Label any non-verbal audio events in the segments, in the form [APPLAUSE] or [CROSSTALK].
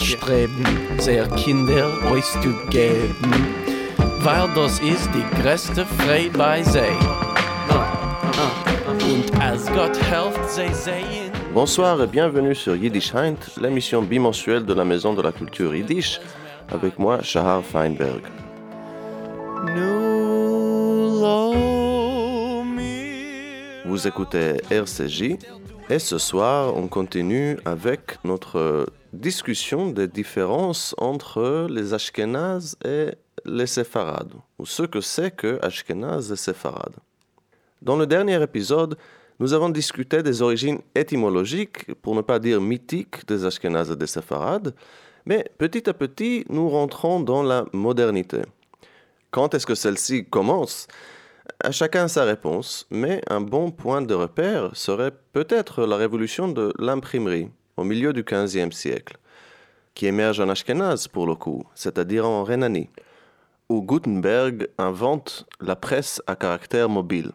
Streben, sehr Kinder euch zu geben, weil das ist die größte bei sie. Und als Gott helft, sie sehen. Bonsoir et bienvenue sur Yiddish Heint, l'émission bimensuelle de la Maison de la Culture Yiddish, avec moi, Shahar Feinberg. Vous écoutez RCJ et ce soir on continue avec notre discussion des différences entre les Ashkénazes et les Séfarades, ou ce que c'est que Ashkénazes et Séfarades. Dans le dernier épisode, nous avons discuté des origines étymologiques, pour ne pas dire mythiques, des Ashkénazes et des Séfarades, mais petit à petit, nous rentrons dans la modernité. Quand est-ce que celle-ci commence? À chacun sa réponse, mais un bon point de repère serait peut-être la révolution de l'imprimerie au milieu du XVe siècle, qui émerge en Ashkenaz pour le coup, c'est-à-dire en Rhénanie, où Gutenberg invente la presse à caractère mobile.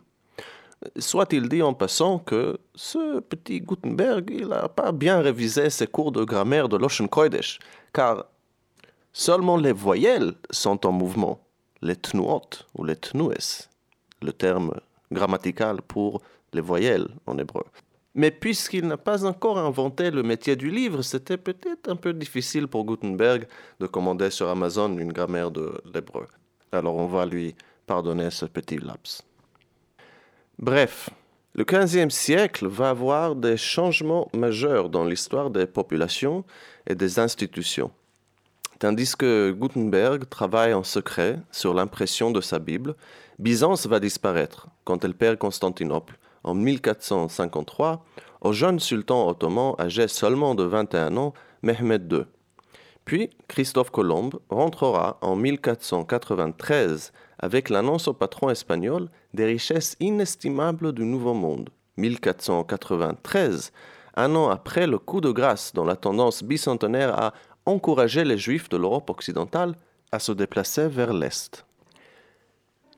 Soit-il dit en passant que ce petit Gutenberg, il n'a pas bien révisé ses cours de grammaire de l'Ocean car seulement les voyelles sont en mouvement, les tnuot ou les tnues le terme grammatical pour les voyelles en hébreu. Mais puisqu'il n'a pas encore inventé le métier du livre, c'était peut-être un peu difficile pour Gutenberg de commander sur Amazon une grammaire de l'hébreu. Alors on va lui pardonner ce petit laps. Bref, le XVe siècle va avoir des changements majeurs dans l'histoire des populations et des institutions. Tandis que Gutenberg travaille en secret sur l'impression de sa Bible, Byzance va disparaître quand elle perd Constantinople en 1453 au jeune sultan ottoman âgé seulement de 21 ans, Mehmed II. Puis Christophe Colomb rentrera en 1493 avec l'annonce au patron espagnol des richesses inestimables du Nouveau Monde. 1493, un an après le coup de grâce dont la tendance bicentenaire a encouragé les Juifs de l'Europe occidentale à se déplacer vers l'Est.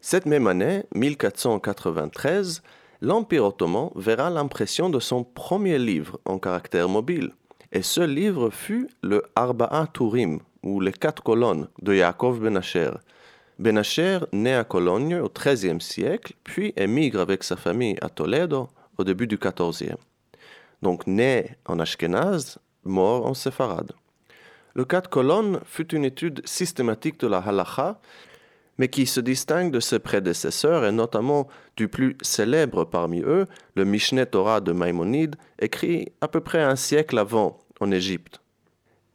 Cette même année, 1493, l'Empire ottoman verra l'impression de son premier livre en caractère mobile. Et ce livre fut le Arba'a Turim, ou les quatre colonnes, de Yaakov Benacher. Benacher naît à Cologne au XIIIe siècle, puis émigre avec sa famille à Toledo au début du XIVe. Donc né en Ashkenaz, mort en Séfarade. Le quatre colonnes fut une étude systématique de la halacha, mais qui se distingue de ses prédécesseurs et notamment du plus célèbre parmi eux, le Mishneh Torah de Maïmonide, écrit à peu près un siècle avant en Égypte.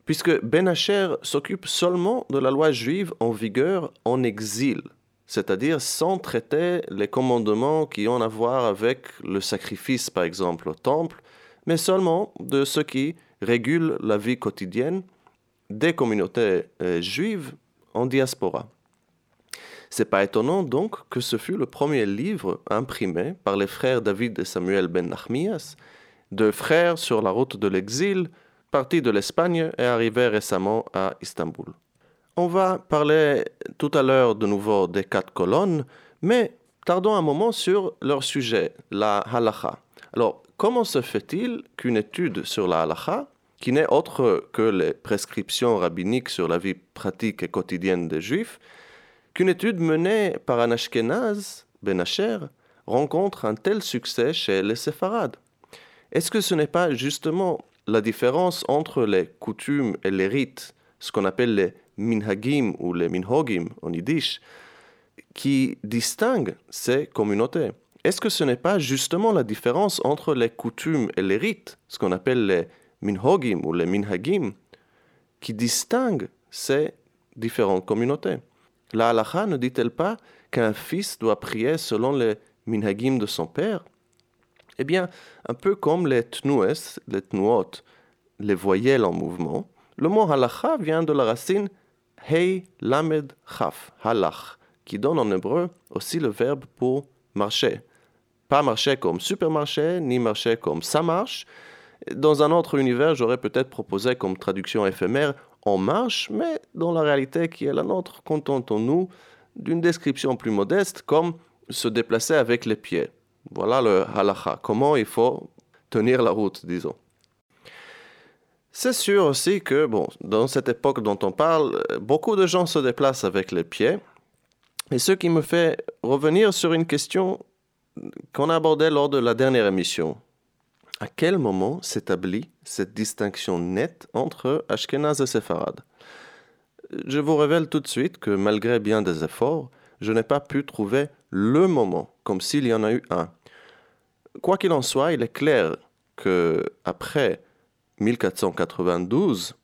Puisque Ben Asher s'occupe seulement de la loi juive en vigueur en exil, c'est-à-dire sans traiter les commandements qui ont à voir avec le sacrifice, par exemple, au temple, mais seulement de ce qui régule la vie quotidienne des communautés euh, juives en diaspora. C'est pas étonnant donc que ce fut le premier livre imprimé par les frères David et Samuel ben Nachmias, deux frères sur la route de l'exil, partis de l'Espagne et arrivés récemment à Istanbul. On va parler tout à l'heure de nouveau des quatre colonnes, mais tardons un moment sur leur sujet, la halacha. Alors, comment se fait-il qu'une étude sur la halacha qui n'est autre que les prescriptions rabbiniques sur la vie pratique et quotidienne des Juifs, qu'une étude menée par un Ashkenaz, Ben Asher, rencontre un tel succès chez les séfarades. Est-ce que ce n'est pas justement la différence entre les coutumes et les rites, ce qu'on appelle les minhagim ou les minhogim en yiddish, qui distingue ces communautés? Est-ce que ce n'est pas justement la différence entre les coutumes et les rites, ce qu'on appelle les minhogim ou les minhagim, qui distinguent ces différentes communautés? La halakha ne dit-elle pas qu'un fils doit prier selon les minhagim de son père? Eh bien, un peu comme les tnues, les tnuot, les voyelles en mouvement, le mot halakha vient de la racine hei lamed chaf, halach, qui donne en hébreu aussi le verbe pour marcher. Pas marcher comme supermarché, ni marcher comme ça marche, dans un autre univers, j'aurais peut-être proposé comme traduction éphémère en marche, mais dans la réalité qui est la nôtre, contentons-nous d'une description plus modeste comme se déplacer avec les pieds. Voilà le halacha, comment il faut tenir la route, disons. C'est sûr aussi que, bon, dans cette époque dont on parle, beaucoup de gens se déplacent avec les pieds. Et ce qui me fait revenir sur une question qu'on a abordée lors de la dernière émission. À quel moment s'établit cette distinction nette entre Ashkenaz et Sepharad Je vous révèle tout de suite que malgré bien des efforts, je n'ai pas pu trouver le moment, comme s'il y en a eu un. Quoi qu'il en soit, il est clair que après 1492,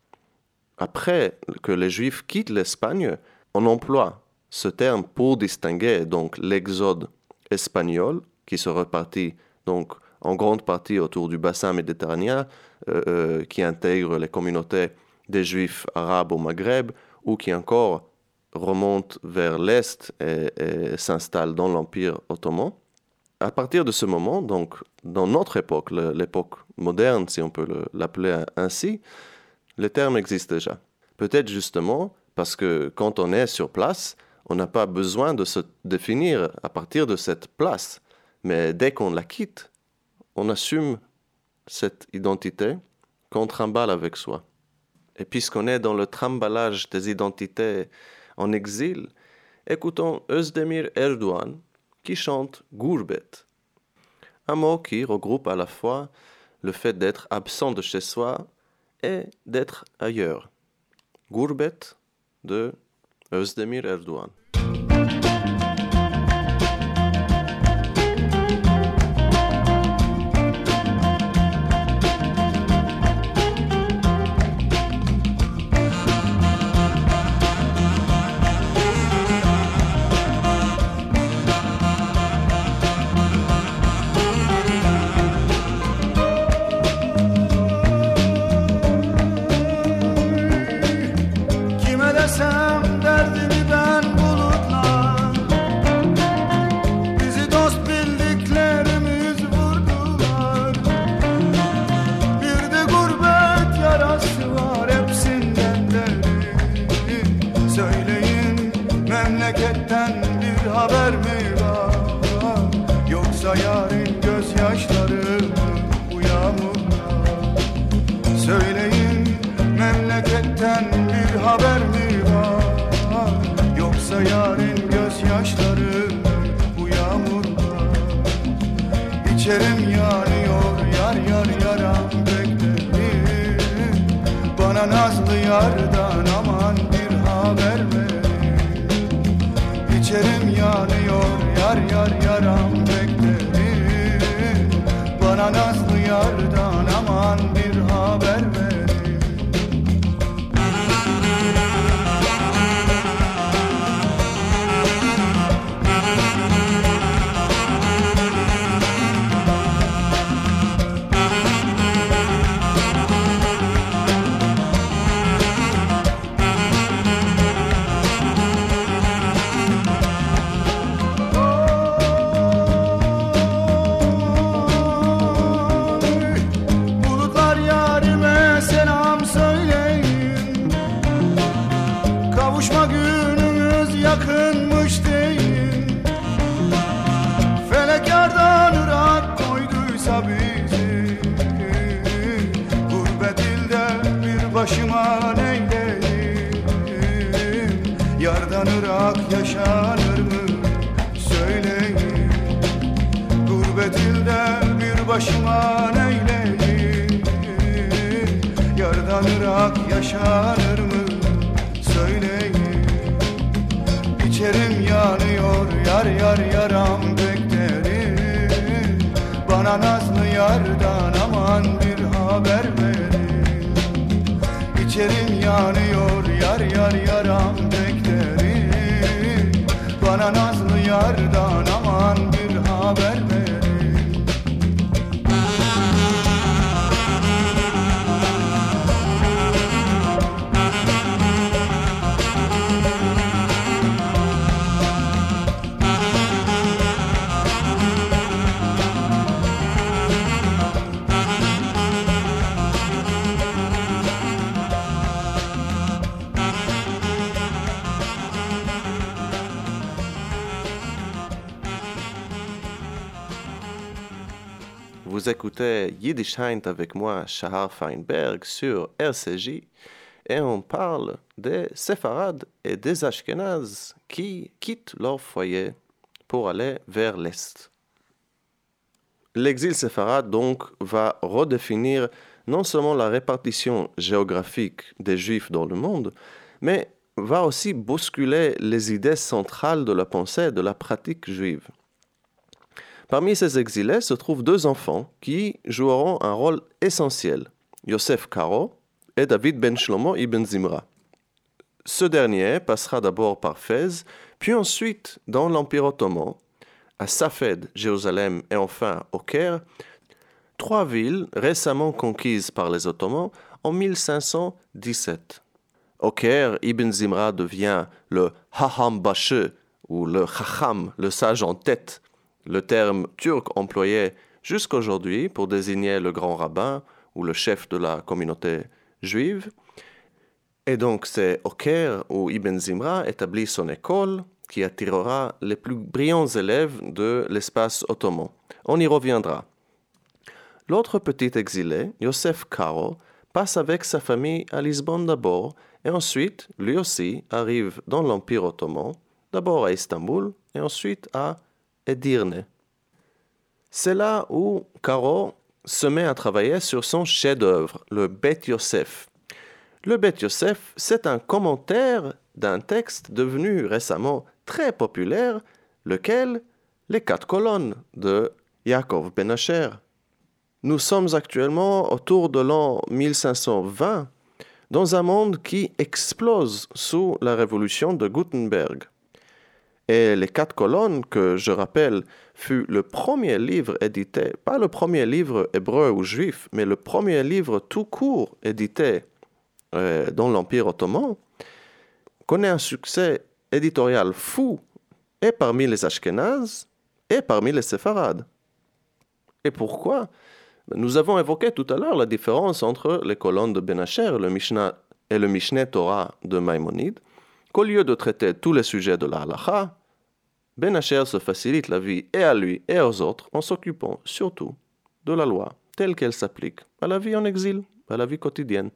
après que les Juifs quittent l'Espagne, on emploie ce terme pour distinguer donc l'exode espagnol qui se repartit donc en grande partie autour du bassin méditerranéen, euh, euh, qui intègre les communautés des Juifs arabes au Maghreb, ou qui encore remonte vers l'Est et, et s'installe dans l'Empire ottoman. À partir de ce moment, donc dans notre époque, l'époque moderne, si on peut l'appeler ainsi, le terme existe déjà. Peut-être justement parce que quand on est sur place, on n'a pas besoin de se définir à partir de cette place. Mais dès qu'on la quitte, on assume cette identité qu'on trimballe avec soi. Et puisqu'on est dans le trimballage des identités en exil, écoutons Özdemir Erdogan qui chante Gourbet, un mot qui regroupe à la fois le fait d'être absent de chez soi et d'être ailleurs. Gourbet de Özdemir Erdogan. yaram beklerim Bana nazlı yardan aman bir haber verin. İçerim yanıyor yar yar yaram beklerim Bana nazlı yardan Vous écoutez Yiddish Heint avec moi, Shahar Feinberg, sur RCJ, et on parle des séfarades et des ashkénazes qui quittent leur foyer pour aller vers l'Est. L'exil séfarade, donc, va redéfinir non seulement la répartition géographique des Juifs dans le monde, mais va aussi bousculer les idées centrales de la pensée et de la pratique juive. Parmi ces exilés se trouvent deux enfants qui joueront un rôle essentiel, Yosef Karo et David Ben Shlomo ibn Zimra. Ce dernier passera d'abord par Fès, puis ensuite dans l'Empire ottoman, à Safed, Jérusalem et enfin au Caire, trois villes récemment conquises par les Ottomans en 1517. Au Caire, Ibn Zimra devient le Haham Bashe ou le Chacham, le sage en tête, le terme turc employé jusqu'aujourd'hui pour désigner le grand rabbin ou le chef de la communauté juive. Et donc c'est au Caire où Ibn Zimra établit son école qui attirera les plus brillants élèves de l'espace ottoman. On y reviendra. L'autre petit exilé, Yosef Karo, passe avec sa famille à Lisbonne d'abord et ensuite, lui aussi, arrive dans l'Empire ottoman, d'abord à Istanbul et ensuite à C'est là où Caro se met à travailler sur son chef-d'œuvre, le Bet Yosef. Le Bet Yosef, c'est un commentaire d'un texte devenu récemment très populaire, lequel Les quatre colonnes de Yaakov Ben Asher. Nous sommes actuellement autour de l'an 1520 dans un monde qui explose sous la révolution de Gutenberg. Et les quatre colonnes, que je rappelle, fut le premier livre édité, pas le premier livre hébreu ou juif, mais le premier livre tout court édité euh, dans l'Empire ottoman, connaît un succès éditorial fou, et parmi les Ashkénazes, et parmi les Séfarades. Et pourquoi? Nous avons évoqué tout à l'heure la différence entre les colonnes de Ben Asher le Mishnah, et le Mishneh Torah de Maïmonide, qu'au lieu de traiter tous les sujets de la halacha, Ben Asher se facilite la vie et à lui et aux autres en s'occupant surtout de la loi telle qu'elle s'applique à la vie en exil, à la vie quotidienne.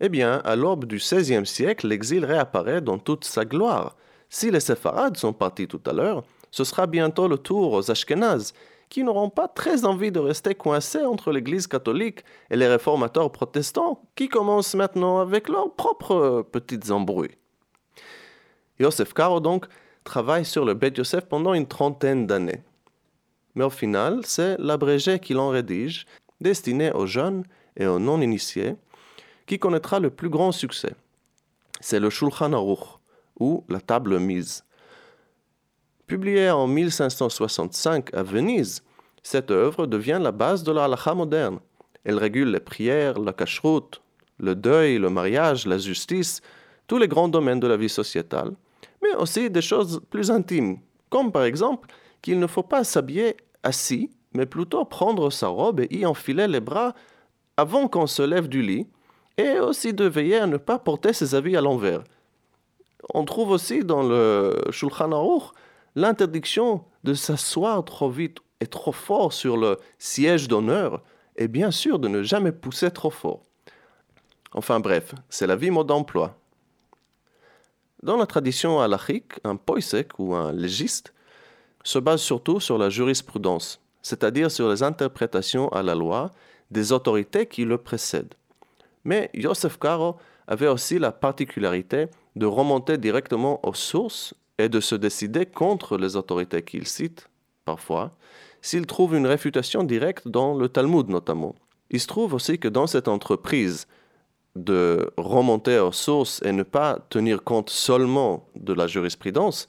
Eh bien, à l'aube du XVIe siècle, l'exil réapparaît dans toute sa gloire. Si les séfarades sont partis tout à l'heure, ce sera bientôt le tour aux Ashkénazes, qui n'auront pas très envie de rester coincés entre l'Église catholique et les réformateurs protestants, qui commencent maintenant avec leurs propres petites embrouilles. Yosef Karo, donc, travaille sur le Bet Yosef pendant une trentaine d'années. Mais au final, c'est l'abrégé qu'il en rédige, destiné aux jeunes et aux non-initiés, qui connaîtra le plus grand succès. C'est le Shulchan Aruch, ou la table mise. Publié en 1565 à Venise, cette œuvre devient la base de la halakha moderne. Elle régule les prières, la cacheroute, le deuil, le mariage, la justice, tous les grands domaines de la vie sociétale, mais aussi des choses plus intimes, comme par exemple qu'il ne faut pas s'habiller assis, mais plutôt prendre sa robe et y enfiler les bras avant qu'on se lève du lit, et aussi de veiller à ne pas porter ses habits à l'envers. On trouve aussi dans le Shulchan Aruch l'interdiction de s'asseoir trop vite et trop fort sur le siège d'honneur, et bien sûr de ne jamais pousser trop fort. Enfin bref, c'est la vie mode d'emploi. Dans la tradition halachique, un poisek ou un légiste se base surtout sur la jurisprudence, c'est-à-dire sur les interprétations à la loi des autorités qui le précèdent. Mais Yosef Karo avait aussi la particularité de remonter directement aux sources et de se décider contre les autorités qu'il cite, parfois, s'il trouve une réfutation directe dans le Talmud notamment. Il se trouve aussi que dans cette entreprise de remonter aux sources et ne pas tenir compte seulement de la jurisprudence,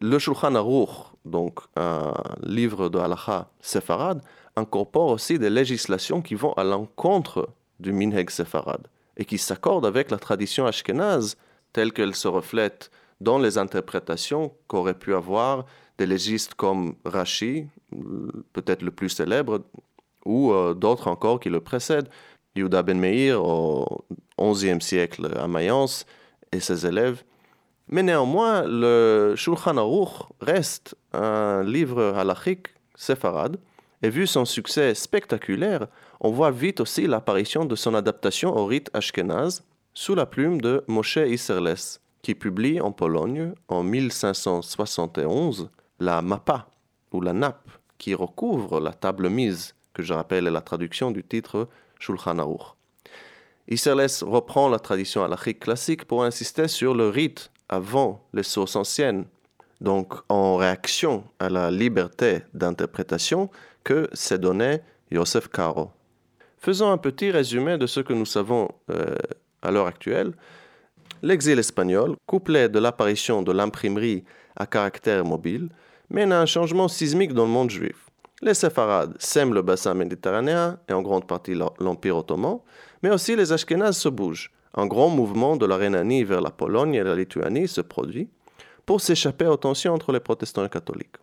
le Shulchan Aruch, donc un livre de halacha séfarade, incorpore aussi des législations qui vont à l'encontre du minheg séfarade et qui s'accordent avec la tradition ashkénaze telle qu'elle se reflète dans les interprétations qu'auraient pu avoir des légistes comme Rashi, peut-être le plus célèbre, ou euh, d'autres encore qui le précèdent. Yehuda ben Meir au XIe siècle à Mayence et ses élèves. Mais néanmoins, le Shulchan Aruch reste un livre halachique séfarade Et vu son succès spectaculaire, on voit vite aussi l'apparition de son adaptation au rite ashkénaze sous la plume de Moshe Isserles, qui publie en Pologne en 1571 la mappa, ou la nappe, qui recouvre la table mise, que je rappelle est la traduction du titre Shulchan Aruch. Isserles reprend la tradition halachique classique pour insister sur le rite avant les sources anciennes, donc en réaction à la liberté d'interprétation que s'est donné Joseph Caro. Faisons un petit résumé de ce que nous savons euh, à l'heure actuelle. L'exil espagnol, couplé de l'apparition de l'imprimerie à caractère mobile, mène à un changement sismique dans le monde juif. Les séfarades sèment le bassin méditerranéen et en grande partie l'Empire ottoman, mais aussi les Ashkénazes se bougent. Un grand mouvement de la Rhénanie vers la Pologne et la Lituanie se produit pour s'échapper aux tensions entre les protestants et catholiques.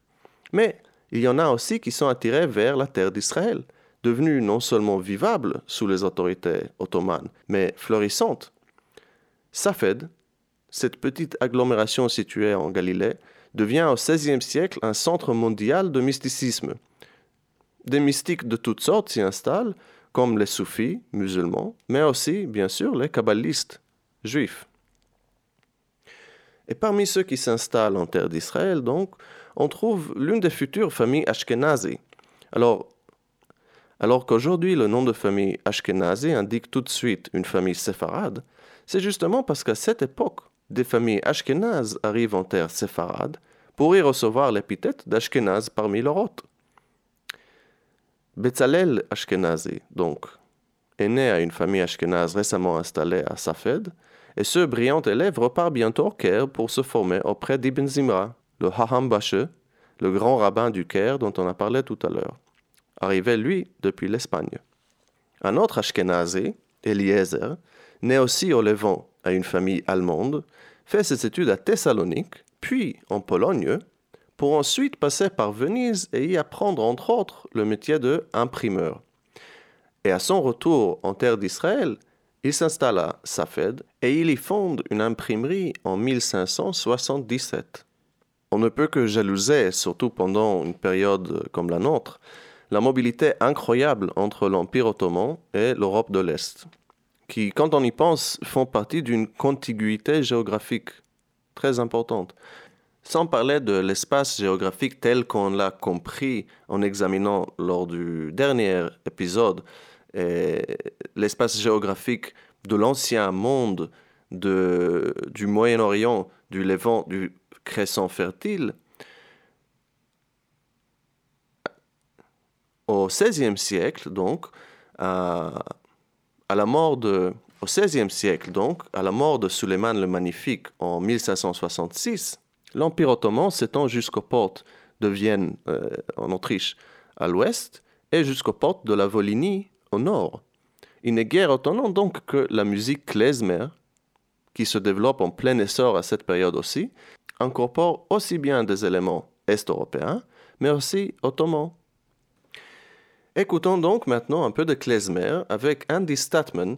Mais il y en a aussi qui sont attirés vers la terre d'Israël, devenue non seulement vivable sous les autorités ottomanes, mais florissante. Safed, cette petite agglomération située en Galilée, devient au XVIe siècle un centre mondial de mysticisme. Des mystiques de toutes sortes s'y installent, comme les soufis musulmans, mais aussi, bien sûr, les kabbalistes juifs. Et parmi ceux qui s'installent en terre d'Israël, donc, on trouve l'une des futures familles Ashkenazi. Alors, alors qu'aujourd'hui le nom de famille Ashkenazi indique tout de suite une famille séfarade, c'est justement parce qu'à cette époque, des familles ashkénazes arrivent en terre séfarade pour y recevoir l'épithète d'Ashkenaz parmi leurs hôtes. Betzalel Ashkenazi, donc, est né à une famille ashkénaze récemment installée à Safed, et ce brillant élève repart bientôt au Caire pour se former auprès d'Ibn Zimra, le Haham Bashe, le grand rabbin du Caire dont on a parlé tout à l'heure, arrivé lui depuis l'Espagne. Un autre Ashkenazi, Eliezer, né aussi au Levant à une famille allemande, fait ses études à Thessalonique puis en Pologne, pour ensuite passer par Venise et y apprendre entre autres le métier de imprimeur. Et à son retour en terre d'Israël, il s'installe à Safed et il y fonde une imprimerie en 1577. On ne peut que jalouser, surtout pendant une période comme la nôtre, la mobilité incroyable entre l'Empire ottoman et l'Europe de l'Est, qui, quand on y pense, font partie d'une contiguïté géographique très importante. Sans parler de l'espace géographique tel qu'on l'a compris en examinant lors du dernier épisode, l'espace géographique de l'ancien monde de, du Moyen-Orient, du Levant, du Crescent fertile, au XVIe siècle, donc, à, la mort de, au siècle, donc, à la mort de Suleiman le Magnifique en 1566, l'Empire ottoman s'étend jusqu'aux portes de Vienne euh, en Autriche à l'ouest et jusqu'aux portes de la Volhynie au nord. Il n'est guère étonnant donc que la musique klezmer, qui se développe en plein essor à cette période aussi, incorpore aussi bien des éléments est-européens, mais aussi ottomans. Écoutons donc maintenant un peu de klezmer avec Andy Statman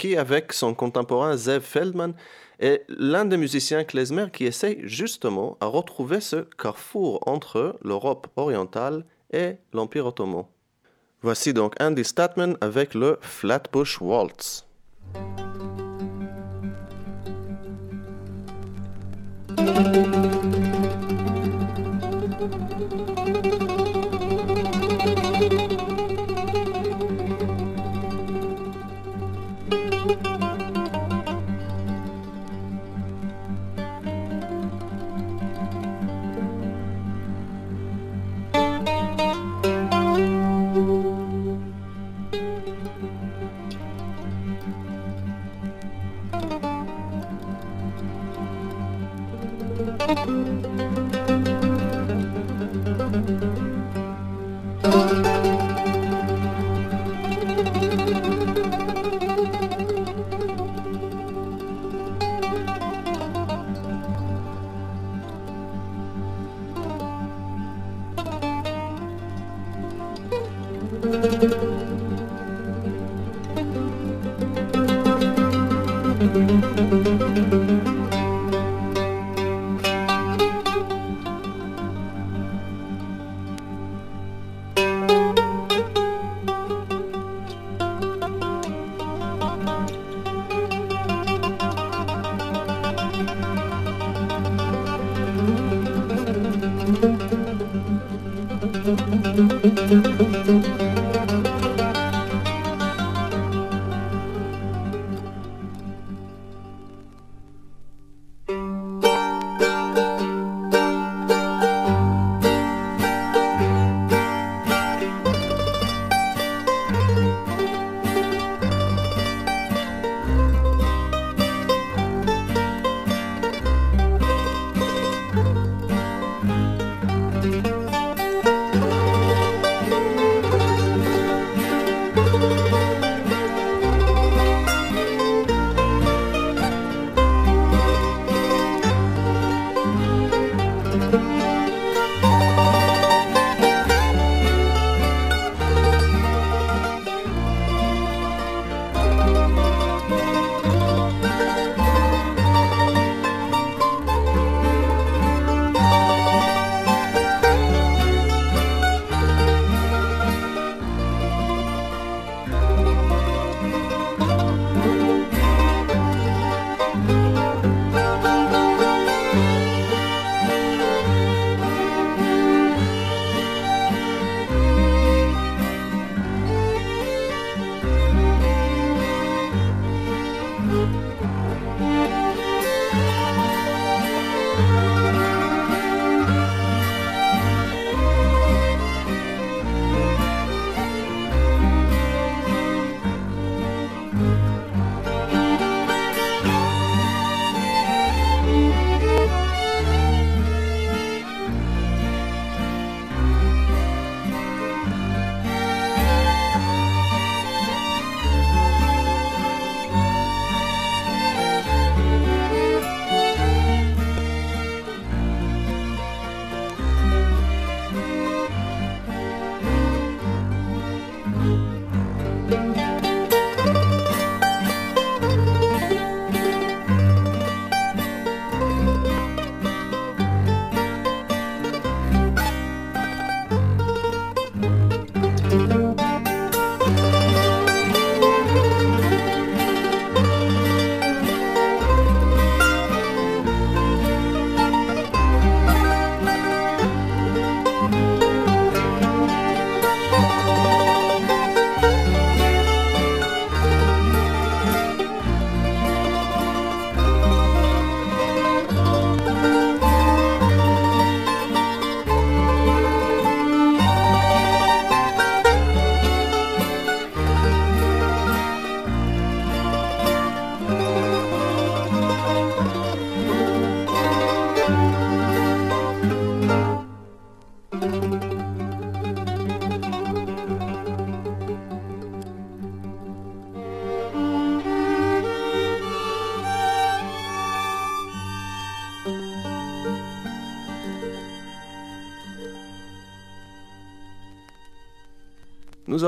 qui, avec son contemporain Zev Feldman, est l'un des musiciens klezmer qui essaye justement à retrouver ce carrefour entre l'Europe orientale et l'Empire ottoman. Voici donc Andy Statman avec le Flatbush Waltz.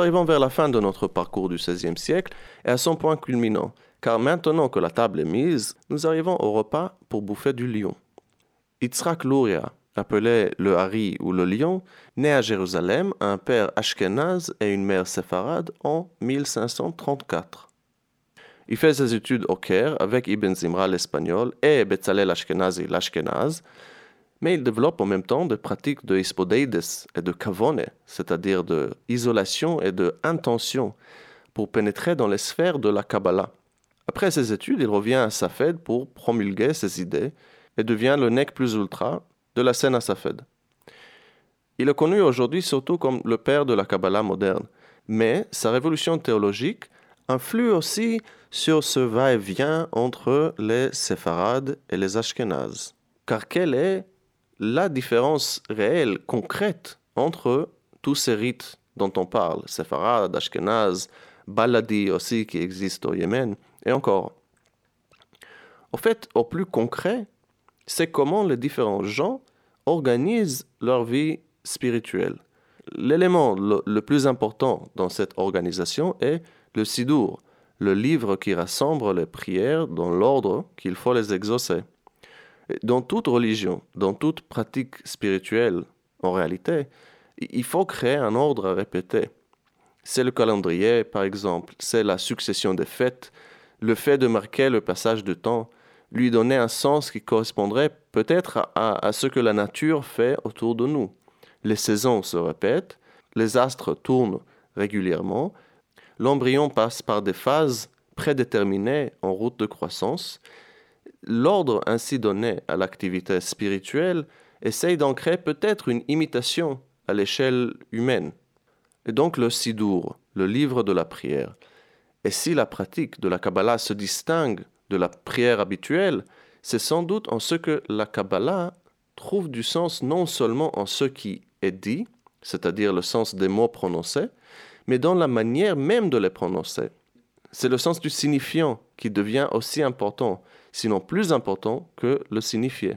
Arrivons vers la fin de notre parcours du XVIe siècle et à son point culminant, car maintenant que la table est mise, nous arrivons au repas pour bouffer du lion. Yitzhak Luria, appelé le Hari ou le lion, naît à Jérusalem un père ashkénaze et une mère séfarade en 1534. Il fait ses études au Caire avec Ibn Zimra l'espagnol et Betzalel Ashkenazi l'ashkénaze, mais il développe en même temps des pratiques de hispodeides et de kavone, c'est-à-dire de isolation et de intention, pour pénétrer dans les sphères de la Kabbalah. Après ses études, il revient à Safed pour promulguer ses idées et devient le nec plus ultra de la scène à Safed. Il est connu aujourd'hui surtout comme le père de la Kabbalah moderne, mais sa révolution théologique influe aussi sur ce va-et-vient entre les séfarades et les ashkénazes. Car quelle est la différence réelle, concrète, entre tous ces rites dont on parle, séfarades, ashkénazes, baladi aussi qui existent au Yémen, et encore. Au fait, au plus concret, c'est comment les différents gens organisent leur vie spirituelle. L'élément le, plus important dans cette organisation est le Sidour, le livre qui rassemble les prières dans l'ordre qu'il faut les exaucer. Dans toute religion, dans toute pratique spirituelle, en réalité, il faut créer un ordre à répéter. C'est le calendrier, par exemple, c'est la succession des fêtes, le fait de marquer le passage de temps, lui donner un sens qui correspondrait peut-être à, ce que la nature fait autour de nous. Les saisons se répètent, les astres tournent régulièrement, l'embryon passe par des phases prédéterminées en route de croissance. L'ordre ainsi donné à l'activité spirituelle essaye d'en créer peut-être une imitation à l'échelle humaine. Et donc le Sidour, le livre de la prière, et si la pratique de la Kabbalah se distingue de la prière habituelle, c'est sans doute en ce que la Kabbalah trouve du sens non seulement en ce qui est dit, c'est-à-dire le sens des mots prononcés, mais dans la manière même de les prononcer. C'est le sens du signifiant qui devient aussi important, sinon plus important que le signifié.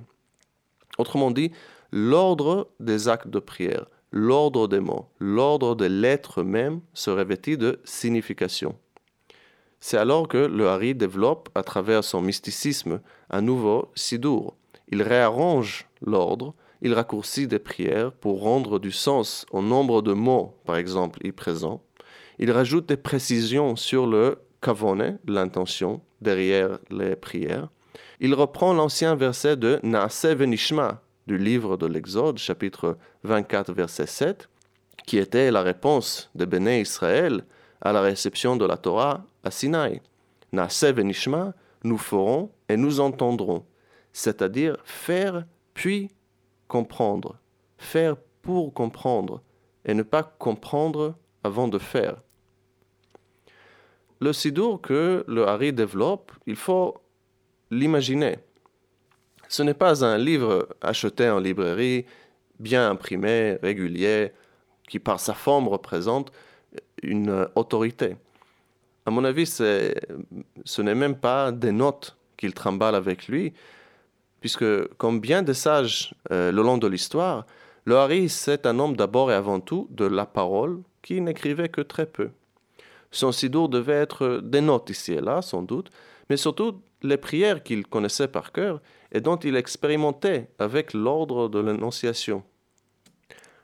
Autrement dit, l'ordre des actes de prière, l'ordre des mots, l'ordre des lettres même se revêtit de signification. C'est alors que le Hari développe, à travers son mysticisme, un nouveau sidour. Il réarrange l'ordre, il raccourcit des prières pour rendre du sens au nombre de mots, par exemple, y présents. Il rajoute des précisions sur le kavone, l'intention, derrière les prières. Il reprend l'ancien verset de Naase du livre de l'Exode, chapitre 24, verset 7, qui était la réponse de Béné Israël à la réception de la Torah à Sinaï. Naase nous ferons et nous entendrons, c'est-à-dire faire puis comprendre, faire pour comprendre et ne pas comprendre avant de faire. Le sidour que le Hari développe, il faut l'imaginer. Ce n'est pas un livre acheté en librairie, bien imprimé, régulier, qui par sa forme représente une autorité. À mon avis, ce n'est même pas des notes qu'il trimballe avec lui, puisque comme bien des sages euh, le long de l'histoire, le Hari, c'est un homme d'abord et avant tout de la parole qui n'écrivait que très peu. Son sidour devait être des notes ici et là, sans doute, mais surtout les prières qu'il connaissait par cœur et dont il expérimentait avec l'ordre de l'Annonciation.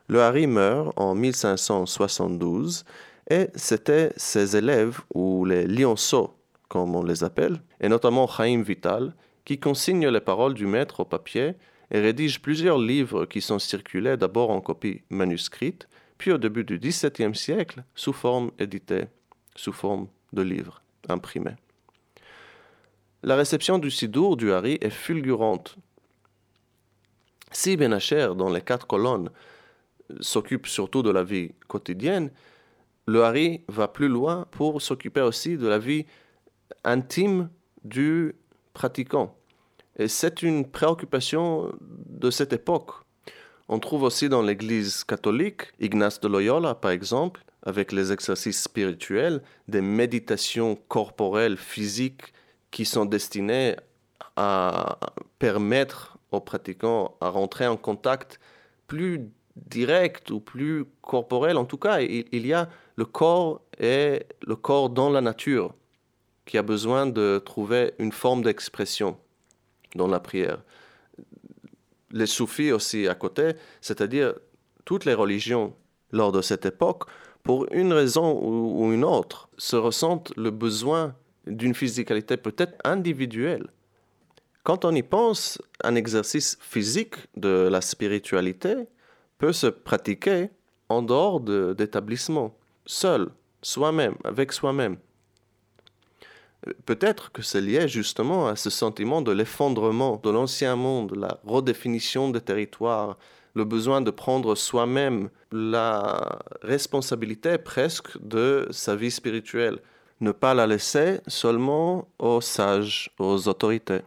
Le Hari meurt en 1572 et c'était ses élèves, ou les lionceaux, comme on les appelle, et notamment Chaim Vital, qui consigne les paroles du maître au papier et rédige plusieurs livres qui sont circulés d'abord en copie manuscrite, puis au début du XVIIe siècle sous forme éditée, sous forme de livres imprimés. La réception du Sidour du Hari est fulgurante. Si Benacher, dans les quatre colonnes, s'occupe surtout de la vie quotidienne, le Hari va plus loin pour s'occuper aussi de la vie intime du pratiquant. Et c'est une préoccupation de cette époque. On trouve aussi dans l'Église catholique, Ignace de Loyola par exemple, avec les exercices spirituels, des méditations corporelles, physiques, qui sont destinées à permettre aux pratiquants à rentrer en contact plus direct ou plus corporel. En tout cas, il, y a le corps est le corps dans la nature qui a besoin de trouver une forme d'expression dans la prière. Les soufis aussi à côté, c'est-à-dire toutes les religions lors de cette époque, pour une raison ou une autre, se ressentent le besoin d'une physicalité peut-être individuelle. Quand on y pense, un exercice physique de la spiritualité peut se pratiquer en dehors d'établissement, seul, soi-même, avec soi-même. Peut-être que c'est lié justement à ce sentiment de l'effondrement de l'ancien monde, la redéfinition des territoires, le besoin de prendre soi-même la responsabilité presque de sa vie spirituelle, ne pas la laisser seulement aux sages, aux autorités.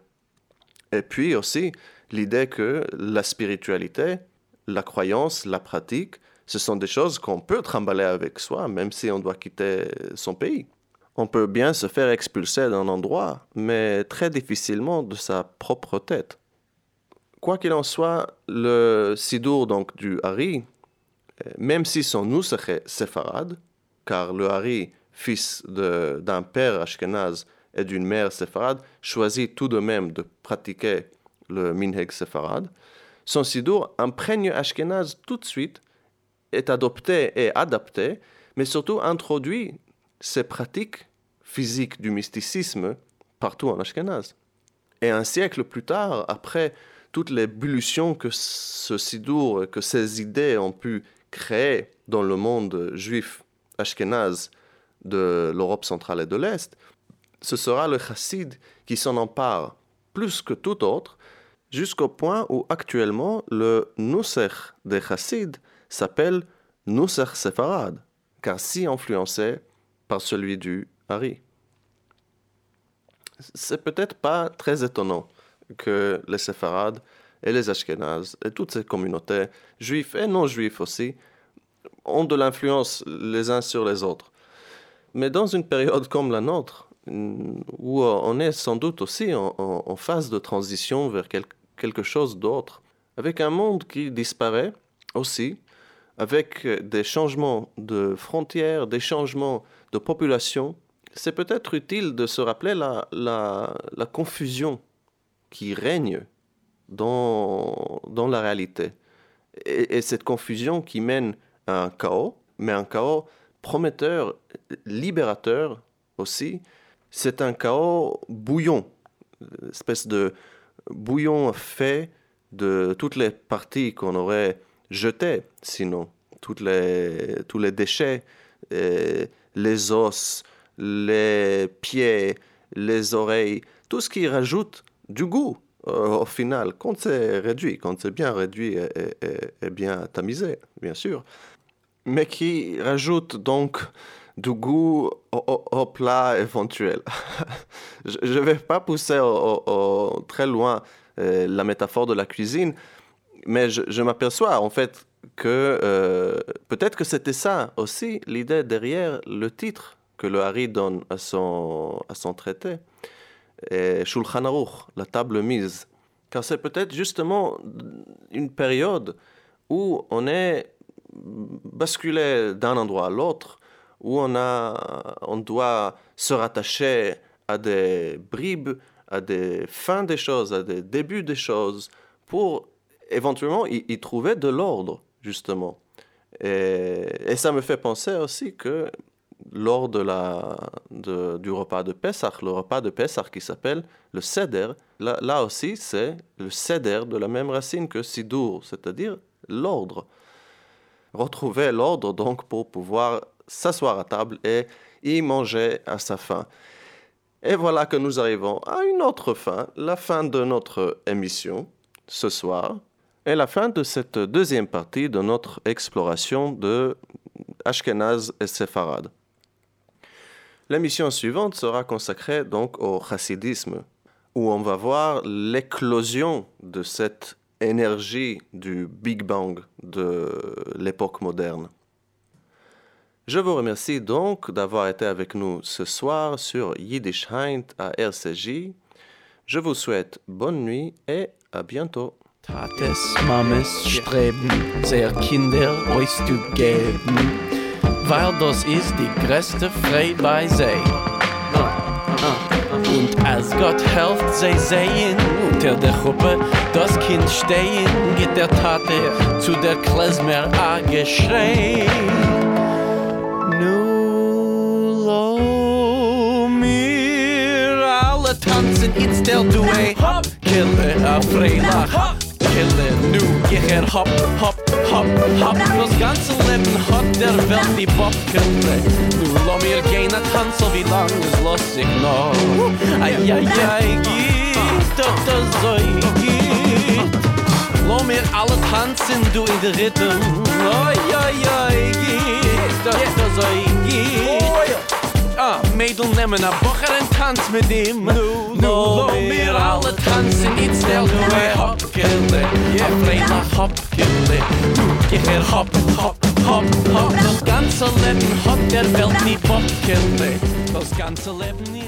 Et puis aussi l'idée que la spiritualité, la croyance, la pratique, ce sont des choses qu'on peut trimballer avec soi, même si on doit quitter son pays. On peut bien se faire expulser d'un endroit, mais très difficilement de sa propre tête. Quoi qu'il en soit, le sidour donc du Hari, même si son nous serait séfarade, car le Hari, fils d'un père ashkenaz et d'une mère séfarade, choisit tout de même de pratiquer le minheg séfarade, son sidour imprègne ashkenaz tout de suite est adopté et adapté, mais surtout introduit ces pratiques physiques du mysticisme partout en Ashkenaz. Et un siècle plus tard, après toute l'ébullition que ce sidour, que ces idées ont pu créer dans le monde juif ashkénaze de l'Europe centrale et de l'Est, ce sera le chassid qui s'en empare plus que tout autre, jusqu'au point où actuellement le nusser des chassids s'appelle Nusser Sefarad, car si influencé par celui du Hari. C'est peut-être pas très étonnant que les Séfarades et les Ashkénazes et toutes ces communautés, juifs et non juifs aussi, ont de l'influence les uns sur les autres. Mais dans une période comme la nôtre, où on est sans doute aussi en, phase de transition vers quelque chose d'autre, avec un monde qui disparaît aussi, avec des changements de frontières, des changements de population, c'est peut-être utile de se rappeler la, confusion qui règne dans, dans la réalité. Et, et, cette confusion qui mène à un chaos, mais un chaos prometteur, libérateur aussi, c'est un chaos bouillon, espèce de bouillon fait de toutes les parties qu'on aurait jeter, sinon, toutes les, tous les déchets, les os, les pieds, les oreilles, tout ce qui rajoute du goût euh, au final, quand c'est réduit, quand c'est bien réduit et, bien tamisé, bien sûr, mais qui rajoute donc du goût au, plat éventuel. [LAUGHS] je ne vais pas pousser très loin euh, la métaphore de la cuisine, mais je, m'aperçois en fait que euh, peut-être que c'était ça aussi l'idée derrière le titre que le Hari donne à son, à son traité, Shulchan Aruch, la table mise. Car c'est peut-être justement une période où on est basculé d'un endroit à l'autre, où on, a, on doit se rattacher à des bribes, à des fins des choses, à des débuts des choses, pour éventuellement y, trouver de l'ordre, justement. Et, ça me fait penser aussi que lors de la, du repas de Pessah, le repas de Pessah qui s'appelle le Seder, là, aussi c'est le Seder de la même racine que Sidour, c'est-à-dire l'ordre. Retrouver l'ordre donc pour pouvoir s'asseoir à table et y manger à sa faim. Et voilà que nous arrivons à une autre fin, la fin de notre émission ce soir est la fin de cette deuxième partie de notre exploration de Ashkenaz et Sepharad. L'émission suivante sera consacrée donc au chassidisme, où on va voir l'éclosion de cette énergie du Big Bang de l'époque moderne. Je vous remercie donc d'avoir été avec nous ce soir sur Yiddish Heint à RCJ. Je vous souhaite bonne nuit et à bientôt. Weil das ist die größte Freude bei sie. Und als Gott helft sie sehen, unter der Gruppe das Kind stehen, geht der Tate zu der Klezmer a geschrei. Nu lo mir alle tanzen, it's del du a hop, kille a freilach, kille nu, jecher hop, hop, hop, hop. Das ganze Leben hat der Welt die Bob kille. Nu lo mir gehen a tanzel, wie lang es los ich noch. Ay, ay, ay, geht, doch das so geht. Lo mir alle tanzen, du in der Rhythm. Ay, ay, ay, geht, doch das so geht. Ah, Mädel nemmen a Bocher en tanz mit ihm. Nu, nu, lo mir alle tanzen It's del du e hop, kille Ja, freila hop, kille Nu, ich er hop, hop, hop, hop Das ganze Leben hat der Welt nie Bock, kille Das ganze Leben ist